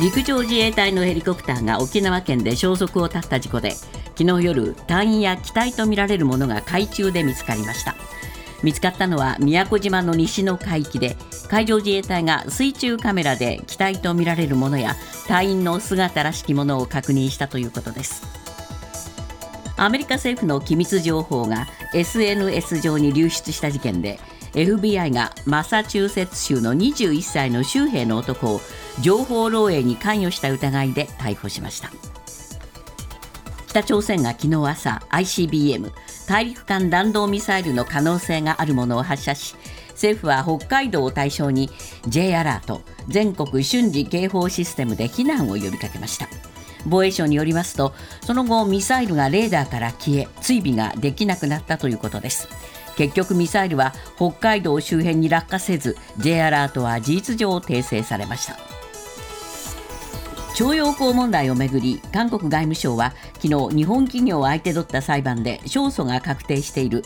陸上自衛隊のヘリコプターが沖縄県で消息を絶った事故で昨日夜隊員や機体とみられるものが海中で見つかりました。見つかったのは宮古島の西の海域で海上自衛隊が水中カメラで機体とみられるものや隊員の姿らしきものを確認したということです。アメリカ政府の機密情報が SNS 上に流出した事件で FBI がマサチューセッツ州の21歳の州兵の男を情報漏洩に関与した疑いで逮捕しました。北朝鮮が昨日朝 ICBM 大陸間弾道ミサイルの可能性があるものを発射し政府は北海道を対象に J アラート全国瞬時警報システムで避難を呼びかけました。防衛省によりますとその後ミサイルがレーダーから消え追尾ができなくなったということです。結局ミサイルは北海道周辺に落下せず J アラートは事実上訂正されました。徴用工問題をめぐり韓国外務省は昨日日本企業を相手取った裁判で勝訴が確定している。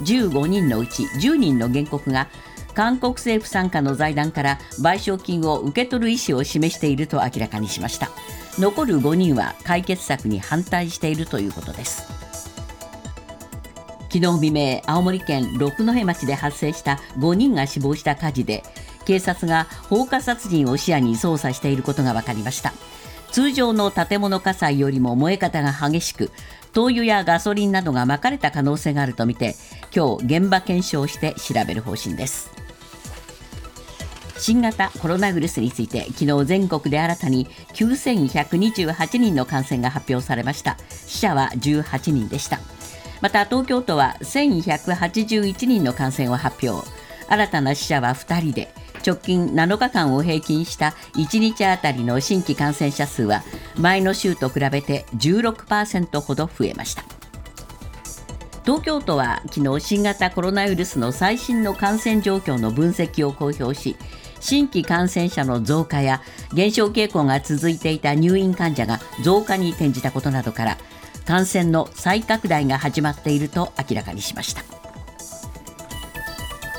15人のうち10人の原告が韓国政府傘下の財団から賠償金を受け取る意思を示していると明らかにしました。残る5人は解決策に反対しているということです。昨日未明青森県六戸町で発生した5人が死亡した火事で警察が放火殺人を視野に捜査していることが分かりました。通常の建物火災よりも燃え方が激しく灯油やガソリンなどがまかれた可能性があるとみて今日現場検証して調べる方針です。新型コロナウイルスについて昨日全国で新たに9128人の感染が発表されました。死者は18人でした。また東京都は1181人の感染を発表。新たな死者は2人で直近7日間を平均した1日あたりの新規感染者数は前の週と比べて16%ほど増えました東京都は昨日新型コロナウイルスの最新の感染状況の分析を公表し新規感染者の増加や減少傾向が続いていた入院患者が増加に転じたことなどから感染の再拡大が始まっていると明らかにしました。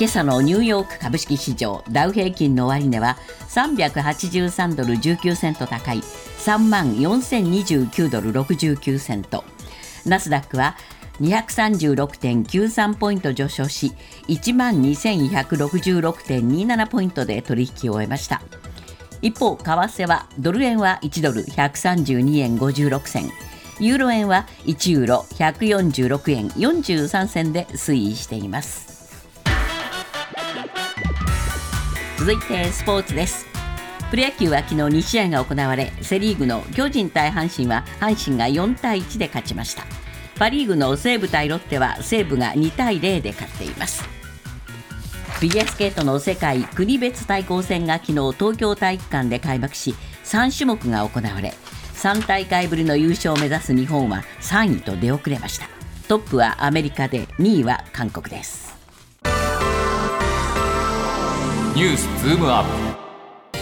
今朝のニューヨーク株式市場ダウ平均の終値は383ドル19セント高い3万4029ドル69セントナスダックは236.93ポイント上昇し1万2166.27ポイントで取引を終えました一方為替はドル円は1ドル132円56銭ユーロ円は1ユーロ146円43銭で推移しています続いてスポーツです。プロ野球は昨日2試合が行われセ・リーグの巨人対阪神は阪神が4対1で勝ちました。パ・リーグの西武対ロッテは西武が2対0で勝っています。フィギュアスケートの世界国別対抗戦が昨日東京体育館で開幕し3種目が行われ3大会ぶりの優勝を目指す日本は3位と出遅れました。トップはアメリカで2位は韓国です。ニュースズームアップ。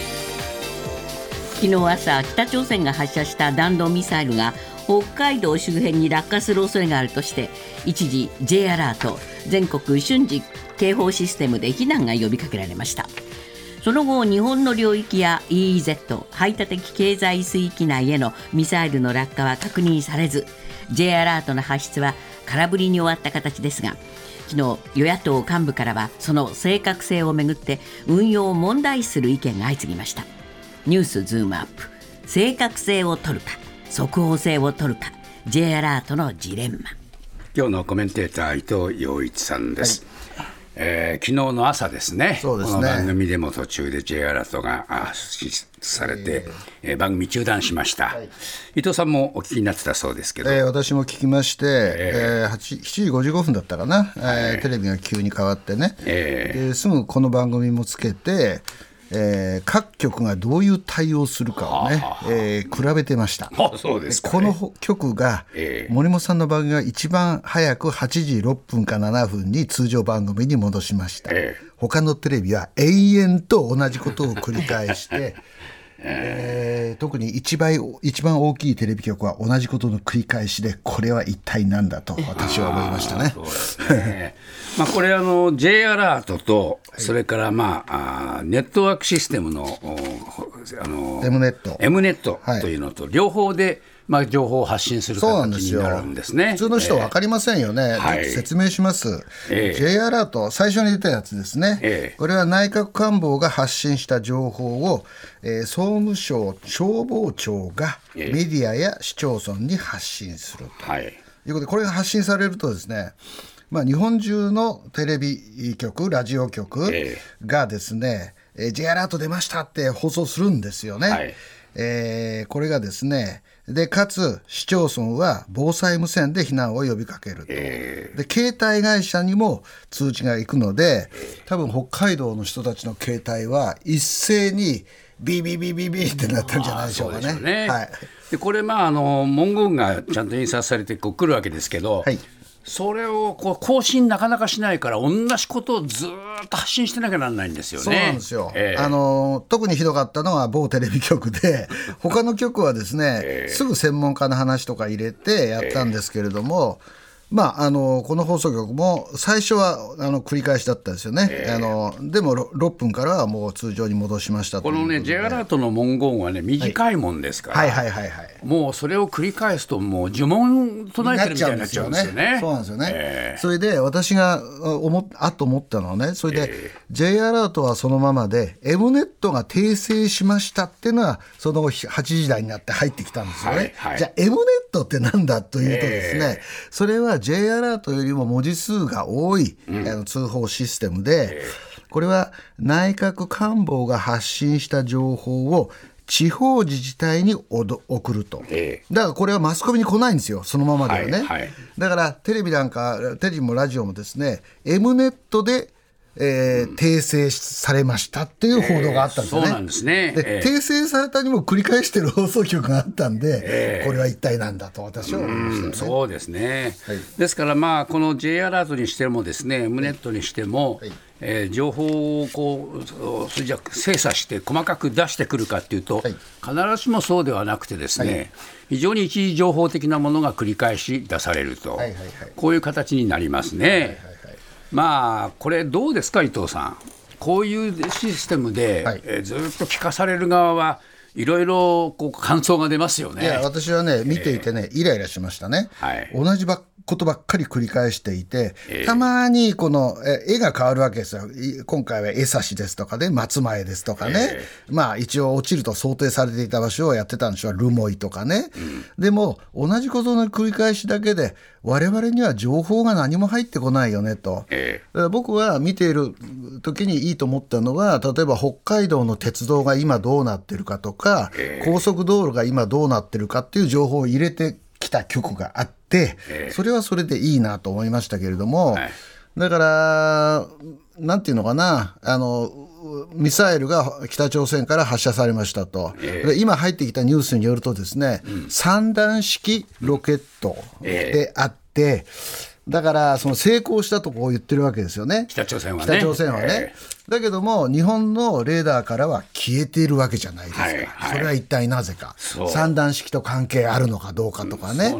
昨日朝北朝鮮が発射した弾道ミサイルが北海道周辺に落下する恐れがあるとして一時 J アラート全国瞬時警報システムで避難が呼びかけられました。その後日本の領域や EEZ 排他的経済水域内へのミサイルの落下は確認されず J アラートの発出は空振りに終わった形ですが昨日与野党幹部からはその正確性をめぐって運用を問題視する意見が相次ぎました。ニュースズームアップ。正確性を取るか速報性を取るか J アラートのジレンマ。今日のコメンテーター伊藤洋一さんです、はいえー、昨日の朝ですね、そうですね。この番組でも途中で J アラートが出されて、えー、番組中断しました、はい、伊藤さんもお聞きになってたそうですけど、えー、私も聞きまして、えー、7時55分だったかな、えー、テレビが急に変わってね、えー、すぐこの番組もつけて、えー、各局がどういう対応するかをね、はあ、えー、比べてました。あそうですか、ね、この局が、えー、森本さんの番組が一番早く8時6分か7分に通常番組に戻しました。えー、他のテレビは永遠と同じことを繰り返して、えー、特に一倍一番大きいテレビ局は同じことの繰り返しでこれは一体何だと私は思いましたね。ね。まあこれあの J アラートとそれからまああネットワークシステムのあの M ネット。M ネットというのと、両方で、まあ、情報を発信する形になるんですね。普通の人分かりませんよね、はい、説明します、えー、J アラート、最初に出たやつですね、えー、これは内閣官房が発信した情報を、えー、総務省消防庁がメディアや市町村に発信すると、はい、いうことで、これが発信されるとですね、まあ、日本中のテレビ局、ラジオ局がですね、えー、J アラート出ましたって放送するんですよね。はい、えー、これがですね、でかつ市町村は防災無線で避難を呼びかけると、えー、で携帯会社にも通知が行くので多分北海道の人たちの携帯は一斉にビビビビビってなったんじゃないでしょうかね。ね。はい、でこれまああの文言がちゃんと印刷されてこう来るわけですけど、はいそれをこう更新なかなかしないから同じことをずっと発信してなきゃならないんですよね。そうなんですよ。えー、あの特にひどかったのは某テレビ局で他の局はですね、えー、すぐ専門家の話とか入れてやったんですけれども。えーまあ、あのこの放送局も最初はあの繰り返しだったですよね、えー、あのでも 6, 6分からはもう通常に戻しましたこのね、J アラートの文言はね、短いもんですから、はい、はいはいはい。はいもうそれを繰り返すと、もう呪文唱えてるみたいになっちゃうんですよね。そうなんですよね、えー、それで私が思あと思ったのはね、それで、えー、J アラートはそのままで、M ネットが訂正しましたっていうのは、その8時台になって入ってきたんですよね。はいはい、じゃあ、M ネットってなんだというとですね、えー、それは J アラートよりも文字数が多い、うん、あの通報システムで、これは内閣官房が発信した情報を地方自治体に送ると、だからこれはマスコミに来ないんですよ、そのままではね。はいはい、だからテレビなんか、テレビもラジオもですね、M ネットでえー、訂正されましたっていう報道があったんですよね。そうなんですね。で、訂正されたにも繰り返してる放送局があったんで、これは一体なんだと私は思いました、ね、そうですね。はい、ですからまあこの J アラートにしてもですね、ムネットにしても。はいえー、情報をこうそれじゃ精査して細かく出してくるかっていうと、はい、必ずしもそうではなくてですね、はい、非常に一時情報的なものが繰り返し出されると、はいはいはい、こういう形になりますね。はいはいはいまあ、これ、どうですか、伊藤さん、こういうシステムで、はい、えー、ずっと聞かされる側は、いろいろこう感想が出ますよね。いや、私はね、見ていてね、えー、イライラしましたね。はい、同じばことばっかり繰り返していて、えー、たまにこの絵が変わるわけですよ。今回は江差ですとかね、松前ですとかね、えー、まあ一応落ちると想定されていた場所をやってたんでしょう、留萌とかね。うん、でも、同じことの繰り返しだけで、我々には情報が何も入ってこないよねと。えー、僕は見ている時にいいと思ったのは、例えば北海道の鉄道が今どうなってるかとか、高速道路が今どうなってるかっていう情報を入れてきた局があって、それはそれでいいなと思いましたけれども、だから、なんていうのかな、あの、ミサイルが北朝鮮から発射されましたと、えー、今入ってきたニュースによるとですね、うん、3段式ロケットであって、えーだからその成功したとこう言ってるわけですよね、北朝鮮はね。北朝鮮はね、えー、だけども、日本のレーダーからは消えているわけじゃないですか、はいはい、それは一体なぜか、三段式と関係あるのかどうかとかね、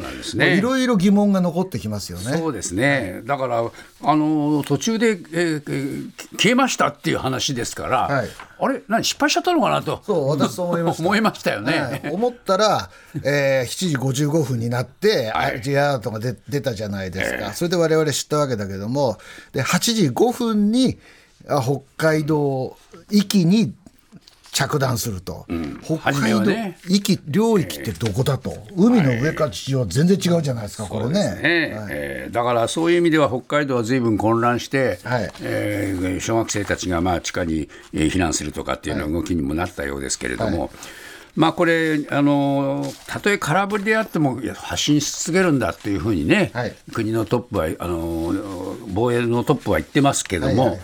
いろいろ疑問が残ってきますよね。そうですね。だからあの途中で、えー、消えましたっていう話ですから、はい、あれ、何、失敗しちゃったのかなと、そう私そう思いました。思いましたよね。はい、思ったら、えー、7時55分になって、はい、J アラートが出出たじゃないですか、えー、それで我々知ったわけだけども、で8時5分に北海道行きに着弾すると、うん、北海道、ね、域領域ってどこだと、えー、海の上か地上全然違うじゃないですか、はい、これね、ね、はい、えー、だからそういう意味では北海道はずいぶん混乱して、はい。えー、小学生たちがまあ地下に避難するとかっていうような動きにもなったようですけれども。はい。まあ、これあの、たとえ空振りであっても発信し続けるんだというふうにね、はい、国のトップはあの、防衛のトップは言ってますけれども、はいはいはい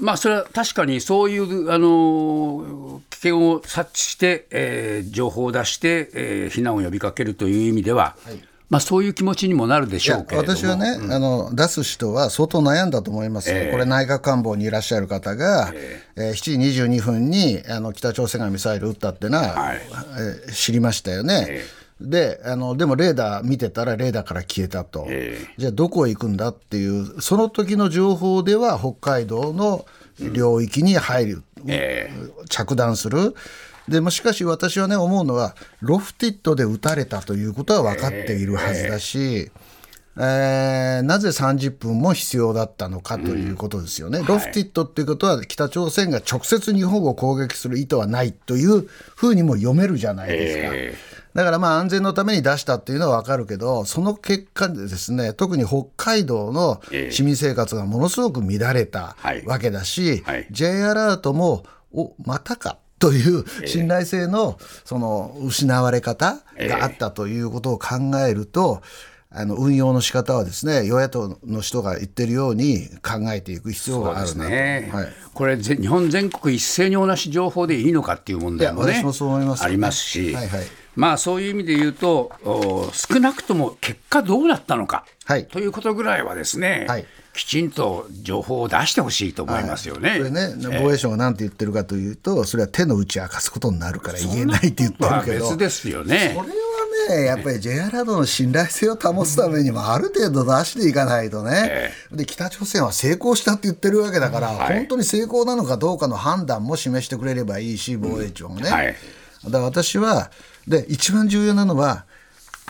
まあ、それは確かにそういうあの危険を察知して、えー、情報を出して、えー、避難を呼びかけるという意味では、はい、まあ、そういう気持ちにもなるでしょうけれども。私はね、うん、あの出す人は相当悩んだと思います、えー、これ、内閣官房にいらっしゃる方が、えーえー、7時22分にあの北朝鮮がミサイル撃ったってのは、はい、えー、知りましたよね。えーであのでもレーダー見てたらレーダーから消えたと、えー、じゃあどこへ行くんだっていうその時の情報では北海道の領域に入る、えー、着弾する。でもしかし私はね思うのはロフティッドで撃たれたということは分かっているはずだし、えー、なぜ30分も必要だったのかということですよね、うん、ロフティッドっていうことは、北朝鮮が直接日本を攻撃する意図はないというふうにも読めるじゃないですか。えーだからまあ安全のために出したっていうのは分かるけど、その結果でですね、特に北海道の市民生活がものすごく乱れたわけだし、はい。はい、J アラートも、おまたかという信頼性のその失われ方があったということを考えると、あの運用の仕方はですね与野党の人が言ってるように考えていく必要があるなね。はい、これ日本全国一斉に同じ情報でいいのかっていう問題もね。ありますし、はいはい、まあそういう意味で言うと少なくとも結果どうなったのか、はい、ということぐらいはですね、はい。きちんと情報を出してほしいと思いますよね。はい、れね、防衛省が何て言ってるかというと、それは手の内明かすことになるから言えないって言ってるけど。別ですよね。それね、やっぱり J アラードの信頼性を保つためにも、ある程度出していかないとね、で北朝鮮は成功したって言ってるわけだから、本当に成功なのかどうかの判断も示してくれればいいし、防衛庁もね。はい、だから私は、で、一番重要なのは、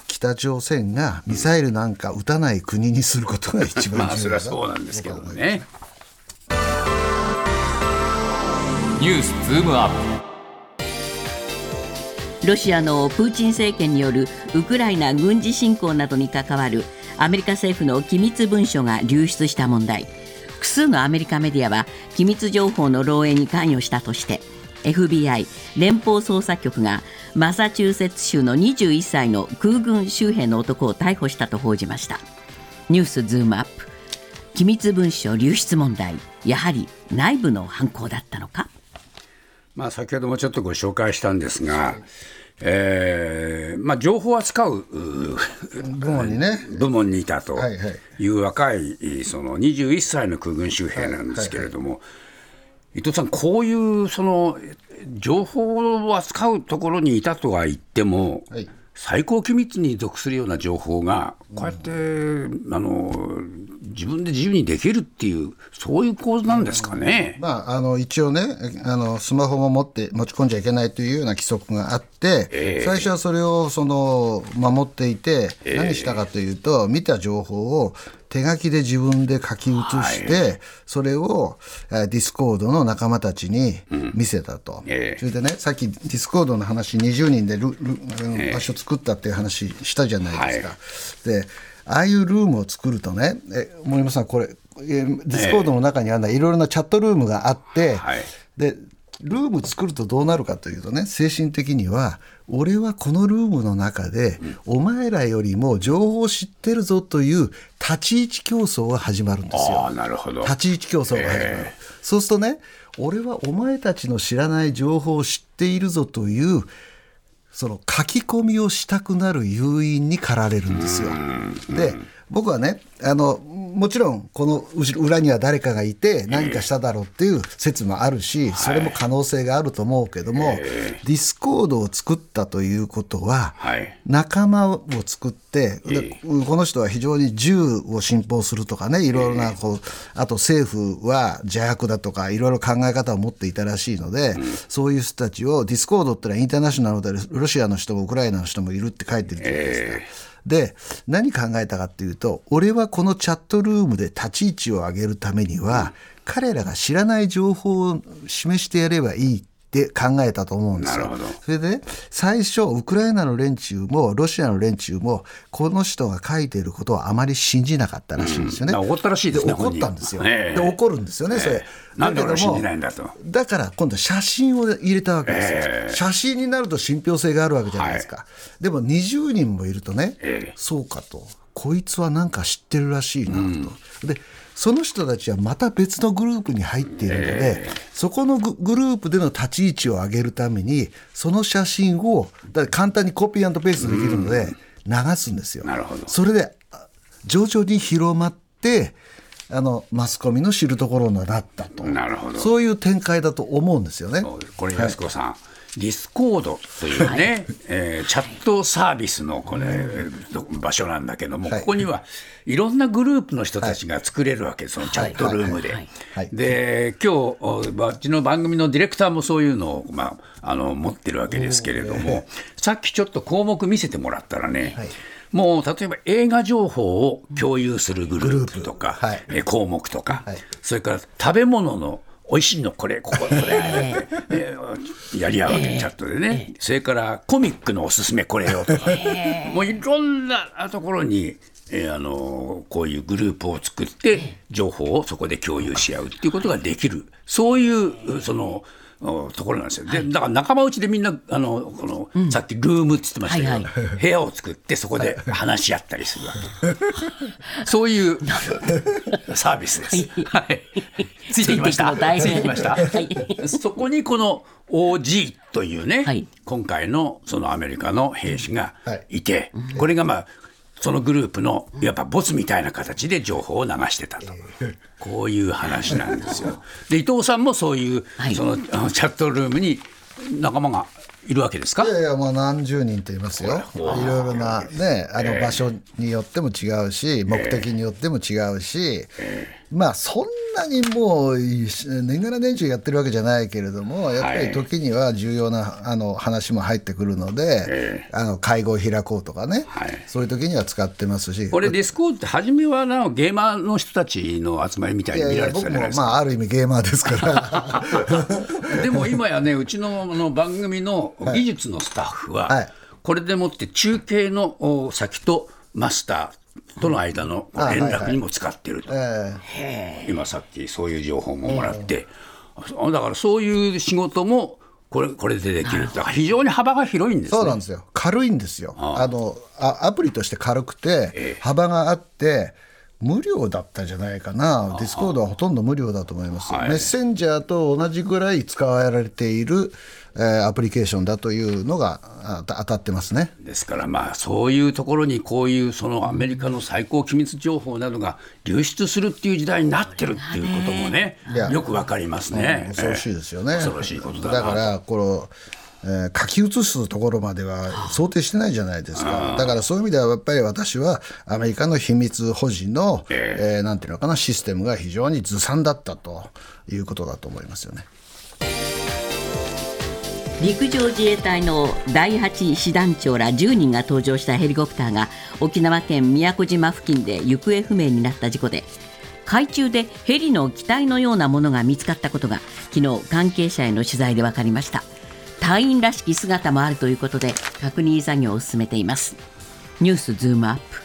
北朝鮮がミサイルなんか撃たない国にすることが一番重要だ、まあ、それはそうなんですけどね。ニュースズームアップ。ロシアのプーチン政権によるウクライナ軍事侵攻などに関わるアメリカ政府の機密文書が流出した問題。複数のアメリカメディアは機密情報の漏洩に関与したとして FBI 連邦捜査局がマサチューセッツ州の21歳の空軍州兵の男を逮捕したと報じました。ニュースズームアップ。機密文書流出問題。やはり内部の犯行だったのか？まあ、先ほどもちょっとご紹介したんですが、えーまあ、情報を扱う部門にね。部門にいたという若いその21歳の空軍州兵なんですけれども、伊藤さん、こういうその情報を扱うところにいたとは言っても、はい。最高機密に属するような情報が、こうやって、うん、あの自分で自由にできるっていう、そういう構図なんですかね、うん、まあ、あの一応ねあの、スマホも持って持ち込んじゃいけないというような規則があって、えー、最初はそれをその守っていて、何したかというと、見た情報を手書きで自分で書き写して、はい、それをディスコードの仲間たちに見せたと、うんえ。ー、それでねさっきディスコードの話20人でルル場所作ったっていう話したじゃないですか。はい、でああいうルームを作るとねえ森山さんこれディスコードの中にあるのはいろいろなチャットルームがあって、はい、でルーム作るとどうなるかというとね精神的には俺はこのルームの中で、お前らよりも情報を知ってるぞという立ち位置競争が始まるんですよ。なるほど立ち位置競争が始まる。えー、そうするとね俺はお前たちの知らない情報を知っているぞというその書き込みをしたくなる誘因に駆られるんですよ。で僕はねあのもちろんこの裏には誰かがいて何かしただろうっていう説もあるしそれも可能性があると思うけども、ディスコードを作ったということは仲間を作ってでこの人は非常に銃を信奉するとかねいろいろなこうあと政府は邪悪だとかいろいろ考え方を持っていたらしいので、そういう人たちをディスコードってのはインターナショナルでロシアの人もウクライナの人もいるって書いてるじゃないですか。で何考えたかっていうと俺はこのチャットルームで立ち位置を上げるためには、彼らが知らない情報を示してやればいいって考えたと思うんですよ。それで、最初、ウクライナの連中も、ロシアの連中も、この人が書いていることをあまり信じなかったらしいんですよね。うん、怒ったらしいですね。怒ったんですよ。で、怒るんですよね、それ。なんで俺信じないんだと。だから今度写真を入れたわけですよ、えー、写真になると信憑性があるわけじゃないですか。はい、でも20人もいるとね、えー、そうかと。こいつはなんか知ってるらしいなと。うん、でその人たちはまた別のグループに入っているので、そこのグループでの立ち位置を上げるために、その写真をだ簡単にコピーペーストできるので、流すんですよ。それで徐々に広まって、あのマスコミの知るところになったと。なるほど。そういう展開だと思うんですよね。これ安子さん、はいディスコードというね、はい、えー、チャットサービスのこれ、場所なんだけども、はい、ここにはいろんなグループの人たちが作れるわけです、そのチャットルームで。で、今日うちの番組のディレクターもそういうのを、まあ、あの持ってるわけですけれども、さっきちょっと項目見せてもらったらね、はい。もう例えば映画情報を共有するグループとか、はい、項目とか、はい、それから食べ物の美味しいのこれこここれ、えー、やり合うわけ、チャットでね、それからコミックのおすすめこれよとか、もういろんなところに、えー、あのこういうグループを作って情報をそこで共有し合うっていうことができる。そういうそのところなんですよ。で、だから仲間内でみんな、あの、この、うん、さっきルームって言ってましたけど、はいはい、部屋を作ってそこで話し合ったりするわけ。そういうサービスです。はい。ついてきました。ついてきました。はい、そこにこの OG というね、はい、今回のそのアメリカの兵士がいて、これがまあ、そのグループのやっぱボスみたいな形で情報を流してたと、こういう話なんですよ。で伊藤さんもそういう、そのチャットルームに仲間がいるわけですか？いやいやもう何十人と言いますよ。いろいろなねあの場所によっても違うし、目的によっても違うし、まあそんなにもう年がら年中やってるわけじゃないけれどもやっぱり時には重要なあの話も入ってくるので、あの会合を開こうとかね、はい、そういう時には使ってますし。これディスコードって初めはなゲーマーの人たちの集まりみたいに見られてたじゃないですか。まあある意味ゲーマーですから。でも今やねうちのの番組の技術のスタッフは、はい、これでもって中継の先とマスターとの間の連絡にも使ってると、今さっきそういう情報ももらって、だからそういう仕事もこれこれでできるだから非常に幅が広いんです、ね、そうなんですよ。軽いんですよ。あのあアプリとして軽くて幅があって、無料だったんじゃないかな、ディスコードはほとんど無料だと思います、はい、メッセンジャーと同じぐらい使われている、えー、アプリケーションだというのが当たってますね。ですから、まあ、そういうところにこういうそのアメリカの最高機密情報などが流出するっていう時代になってるっていうこともね、よくわかりますね、恐ろしいですよね。恐ろしいことだだからこのえー、書き写すところまでは想定してないじゃないですか、だからそういう意味ではやっぱり私はアメリカの秘密保持の、えー、なんていうのかな、システムが非常にずさんだったということだと思いますよね。陸上自衛隊の第8師団長ら10人が搭乗したヘリコプターが沖縄県宮古島付近で行方不明になった事故で海中でヘリの機体のようなものが見つかったことが昨日関係者への取材で分かりました。隊員らしき姿もあるということで確認作業を進めています。ニュースズームアップ。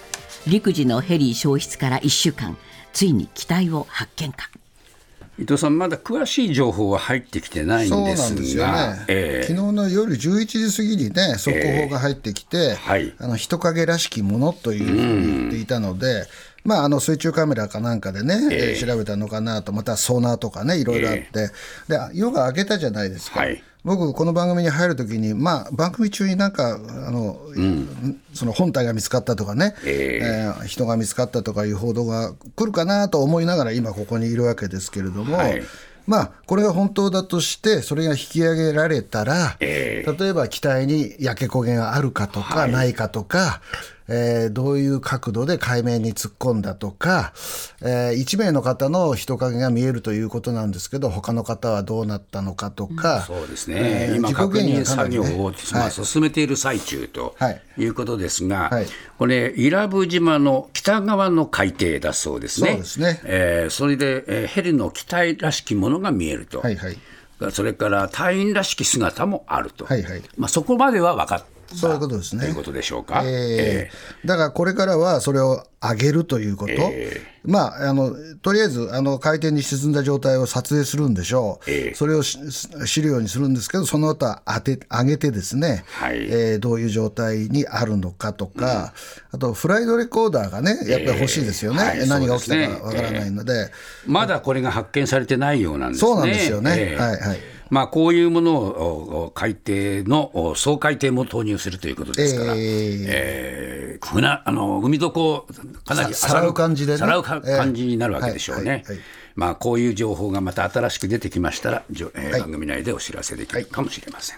陸自のヘリ消失から1週間。ついに機体を発見か。伊藤さん、まだ詳しい情報は入ってきてないんですが、ね。えー、昨日の夜11時過ぎにね、速報が入ってきて、えーはい、あの人影らしきものというふうに言っていたので、まあ、あの水中カメラかなんかでね、えー、調べたのかなと、またソナーとかね、いろいろあって、で夜が明けたじゃないですか。はい僕、この番組に入るときに、まあ、番組中になんかあの、うん、その本体が見つかったとかね、えー、えー、人が見つかったとかいう報道が来るかなと思いながら、今、ここにいるわけですけれども。はい。まあ、これが本当だとして、それが引き上げられたら、えー、例えば機体に焼け焦げがあるかとか、ないかとか、えー、どういう角度で海面に突っ込んだとか、えー、1名の方の人影が見えるということなんですけど、他の方はどうなったのかとか、うん、そうですね、えー、今、確認作業を、まあ、進めている最中とい。うことですが、はいはい、これ、伊良部島の北側の海底だそうですね、そうですね。えー、それで、えー、ヘリの機体らしきものが見えると。はいはい。それから隊員らしき姿もあると、はいはい。まあ、そこまでは分かっそういうことですね。ということでしょうか。えー、えー、だからこれからはそれを上げるということ、えー、まあ、あのとりあえずあの海底に沈んだ状態を撮影するんでしょう、えー、それを知るようにするんですけど、その後当て上げてですね、はい、えー、どういう状態にあるのかとか、うん、あとフライドレコーダーがね、やっぱり欲しいですよね、はい、何が起きたかわからないので、まだこれが発見されてないようなんですね。そうなんですよね。はいはいまあ、こういうものを海底の総海底も投入するということですから、えー。えー、船あの海底かなりさらう感じで、ね、さらう感じになるわけでしょうね。まあ、こういう情報がまた新しく出てきましたら、えー、番組内でお知らせできるかもしれません。